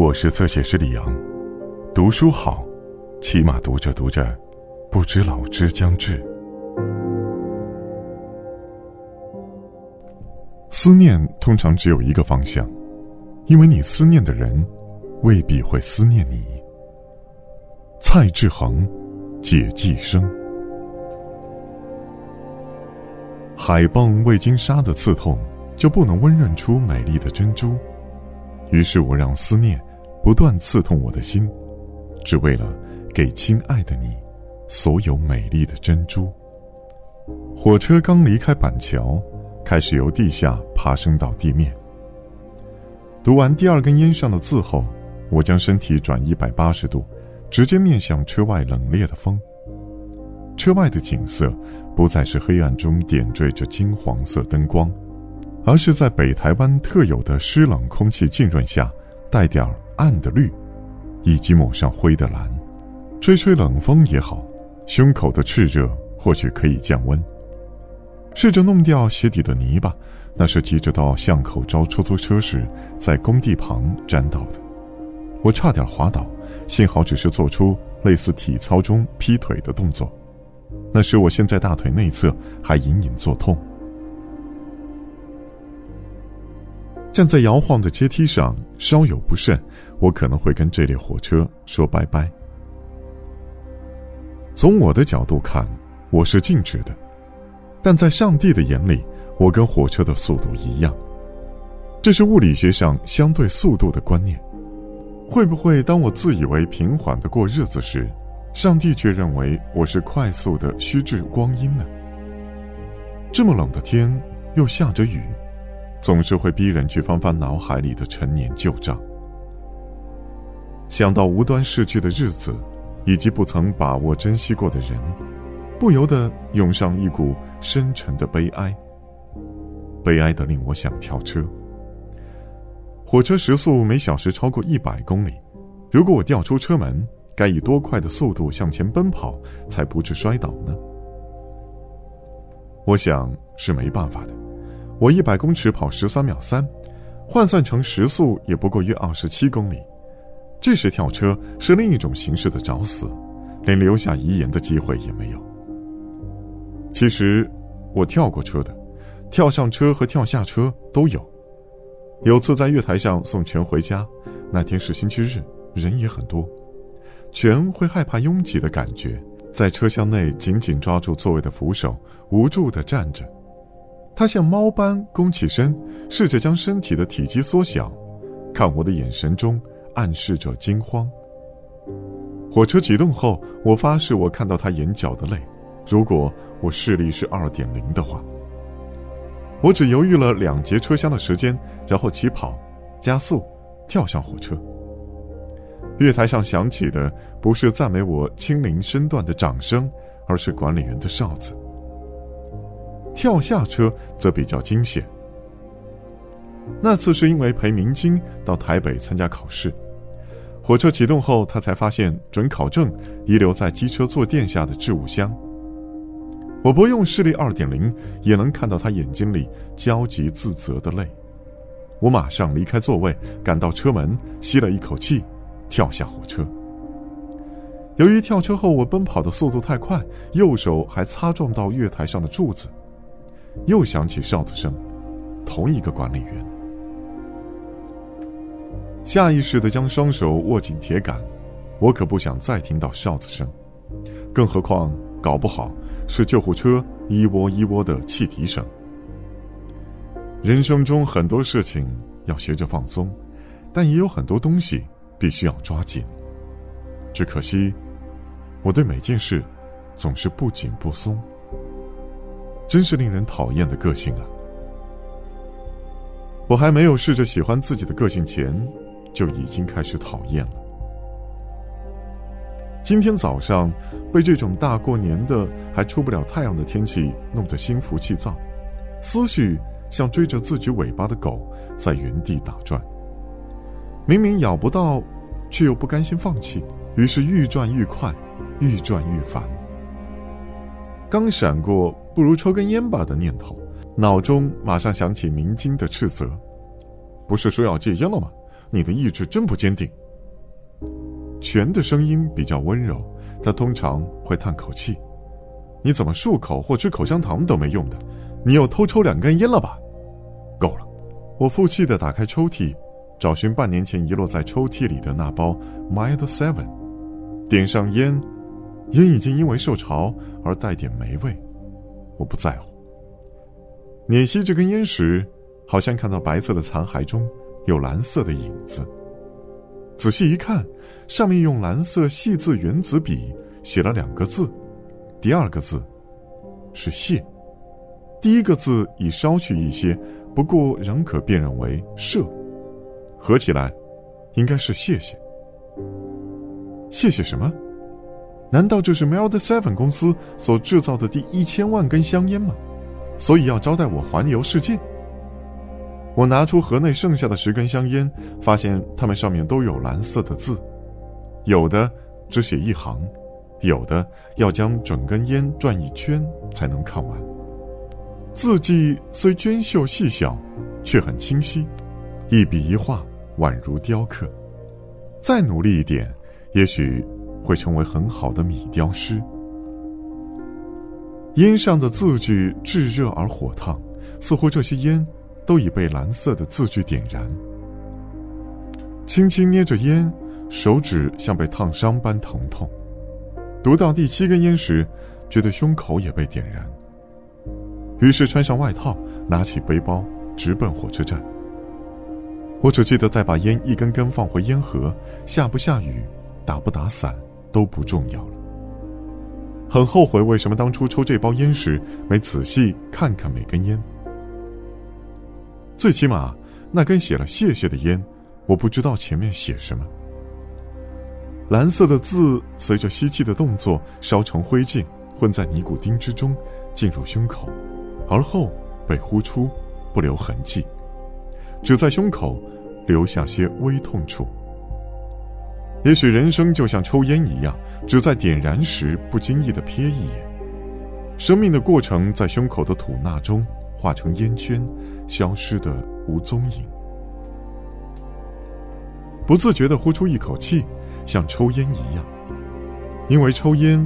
我是侧写师李阳，读书好，起码读着读着，不知老之将至。思念通常只有一个方向，因为你思念的人，未必会思念你。蔡志恒，解寄生。海蚌未经沙的刺痛，就不能温润出美丽的珍珠。于是我让思念。不断刺痛我的心，只为了给亲爱的你所有美丽的珍珠。火车刚离开板桥，开始由地下爬升到地面。读完第二根烟上的字后，我将身体转一百八十度，直接面向车外冷冽的风。车外的景色不再是黑暗中点缀着金黄色灯光，而是在北台湾特有的湿冷空气浸润下，带点儿。暗的绿，以及抹上灰的蓝，吹吹冷风也好，胸口的炽热或许可以降温。试着弄掉鞋底的泥巴，那是急着到巷口招出租车时在工地旁沾到的。我差点滑倒，幸好只是做出类似体操中劈腿的动作，那时我现在大腿内侧还隐隐作痛。站在摇晃的阶梯上，稍有不慎，我可能会跟这列火车说拜拜。从我的角度看，我是静止的，但在上帝的眼里，我跟火车的速度一样。这是物理学上相对速度的观念。会不会当我自以为平缓的过日子时，上帝却认为我是快速的虚掷光阴呢？这么冷的天，又下着雨。总是会逼人去翻翻脑海里的陈年旧账，想到无端逝去的日子，以及不曾把握珍惜过的人，不由得涌上一股深沉的悲哀。悲哀的令我想跳车。火车时速每小时超过一百公里，如果我掉出车门，该以多快的速度向前奔跑，才不致摔倒呢？我想是没办法的。我一百公尺跑十三秒三，换算成时速也不过约二十七公里。这时跳车是另一种形式的找死，连留下遗言的机会也没有。其实，我跳过车的，跳上车和跳下车都有。有次在月台上送全回家，那天是星期日，人也很多，全会害怕拥挤的感觉，在车厢内紧紧抓住座位的扶手，无助地站着。他像猫般弓起身，试着将身体的体积缩小，看我的眼神中暗示着惊慌。火车启动后，我发誓我看到他眼角的泪。如果我视力是二点零的话，我只犹豫了两节车厢的时间，然后起跑，加速，跳上火车。月台上响起的不是赞美我轻灵身段的掌声，而是管理员的哨子。跳下车则比较惊险。那次是因为陪明晶到台北参加考试，火车启动后，他才发现准考证遗留在机车坐垫下的置物箱。我不用视力二点零，也能看到他眼睛里焦急自责的泪。我马上离开座位，赶到车门，吸了一口气，跳下火车。由于跳车后我奔跑的速度太快，右手还擦撞到月台上的柱子。又响起哨子声，同一个管理员。下意识的将双手握紧铁杆，我可不想再听到哨子声，更何况搞不好是救护车一窝一窝的汽笛声。人生中很多事情要学着放松，但也有很多东西必须要抓紧。只可惜，我对每件事总是不紧不松。真是令人讨厌的个性啊！我还没有试着喜欢自己的个性前，就已经开始讨厌了。今天早上被这种大过年的还出不了太阳的天气弄得心浮气躁，思绪像追着自己尾巴的狗在原地打转。明明咬不到，却又不甘心放弃，于是愈转愈快，愈转愈烦。刚闪过不如抽根烟吧的念头，脑中马上想起明晶的斥责：“不是说要戒烟了吗？你的意志真不坚定。全的声音比较温柔，他通常会叹口气。你怎么漱口或吃口香糖都没用的？你又偷抽两根烟了吧？够了！我负气的打开抽屉，找寻半年前遗落在抽屉里的那包 Mild Seven，点上烟，烟已经因为受潮而带点霉味。我不在乎。捻熄这根烟时，好像看到白色的残骸中有蓝色的影子。仔细一看，上面用蓝色细字原子笔写了两个字。第二个字是“谢”，第一个字已稍去一些，不过仍可辨认为“社”，合起来应该是“谢谢”。谢谢什么？难道这是 Meld Seven 公司所制造的第一千万根香烟吗？所以要招待我环游世界？我拿出盒内剩下的十根香烟，发现它们上面都有蓝色的字，有的只写一行。有的要将整根烟转一圈才能看完。字迹虽娟秀细小，却很清晰，一笔一画宛如雕刻。再努力一点，也许会成为很好的米雕师。烟上的字句炙热而火烫，似乎这些烟都已被蓝色的字句点燃。轻轻捏着烟，手指像被烫伤般疼痛。读到第七根烟时，觉得胸口也被点燃。于是穿上外套，拿起背包，直奔火车站。我只记得再把烟一根根放回烟盒，下不下雨，打不打伞都不重要了。很后悔为什么当初抽这包烟时没仔细看看每根烟。最起码那根写了“谢谢”的烟，我不知道前面写什么。蓝色的字随着吸气的动作烧成灰烬，混在尼古丁之中，进入胸口，而后被呼出，不留痕迹，只在胸口留下些微痛处。也许人生就像抽烟一样，只在点燃时不经意的瞥一眼，生命的过程在胸口的吐纳中化成烟圈，消失的无踪影。不自觉的呼出一口气。像抽烟一样，因为抽烟，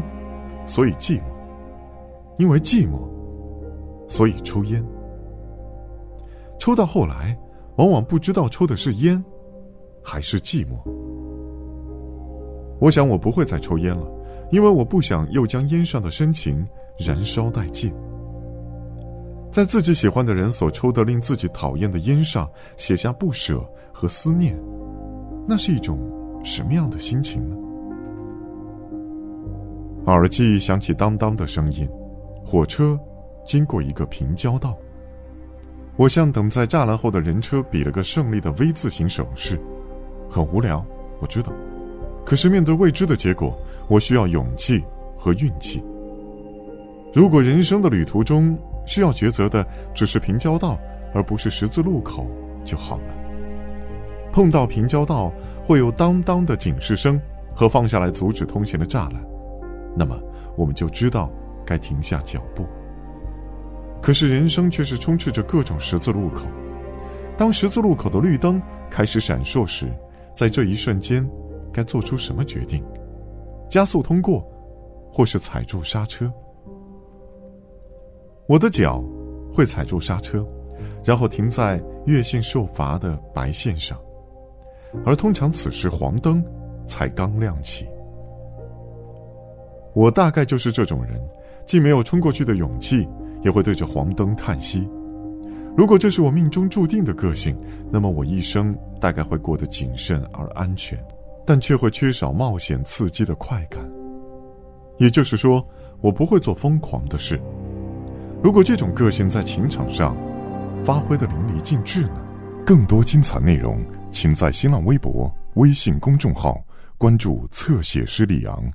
所以寂寞；因为寂寞，所以抽烟。抽到后来，往往不知道抽的是烟，还是寂寞。我想我不会再抽烟了，因为我不想又将烟上的深情燃烧殆尽。在自己喜欢的人所抽的令自己讨厌的烟上写下不舍和思念，那是一种。什么样的心情呢？耳机响起当当的声音，火车经过一个平交道。我向等在栅栏后的人车比了个胜利的 V 字形手势，很无聊，我知道。可是面对未知的结果，我需要勇气和运气。如果人生的旅途中需要抉择的只是平交道，而不是十字路口，就好了。碰到平交道。会有当当的警示声和放下来阻止通行的栅栏，那么我们就知道该停下脚步。可是人生却是充斥着各种十字路口，当十字路口的绿灯开始闪烁时，在这一瞬间，该做出什么决定？加速通过，或是踩住刹车？我的脚会踩住刹车，然后停在越线受罚的白线上。而通常此时黄灯才刚亮起。我大概就是这种人，既没有冲过去的勇气，也会对着黄灯叹息。如果这是我命中注定的个性，那么我一生大概会过得谨慎而安全，但却会缺少冒险刺激的快感。也就是说，我不会做疯狂的事。如果这种个性在情场上发挥的淋漓尽致呢？更多精彩内容。请在新浪微博、微信公众号关注“侧写师李昂”。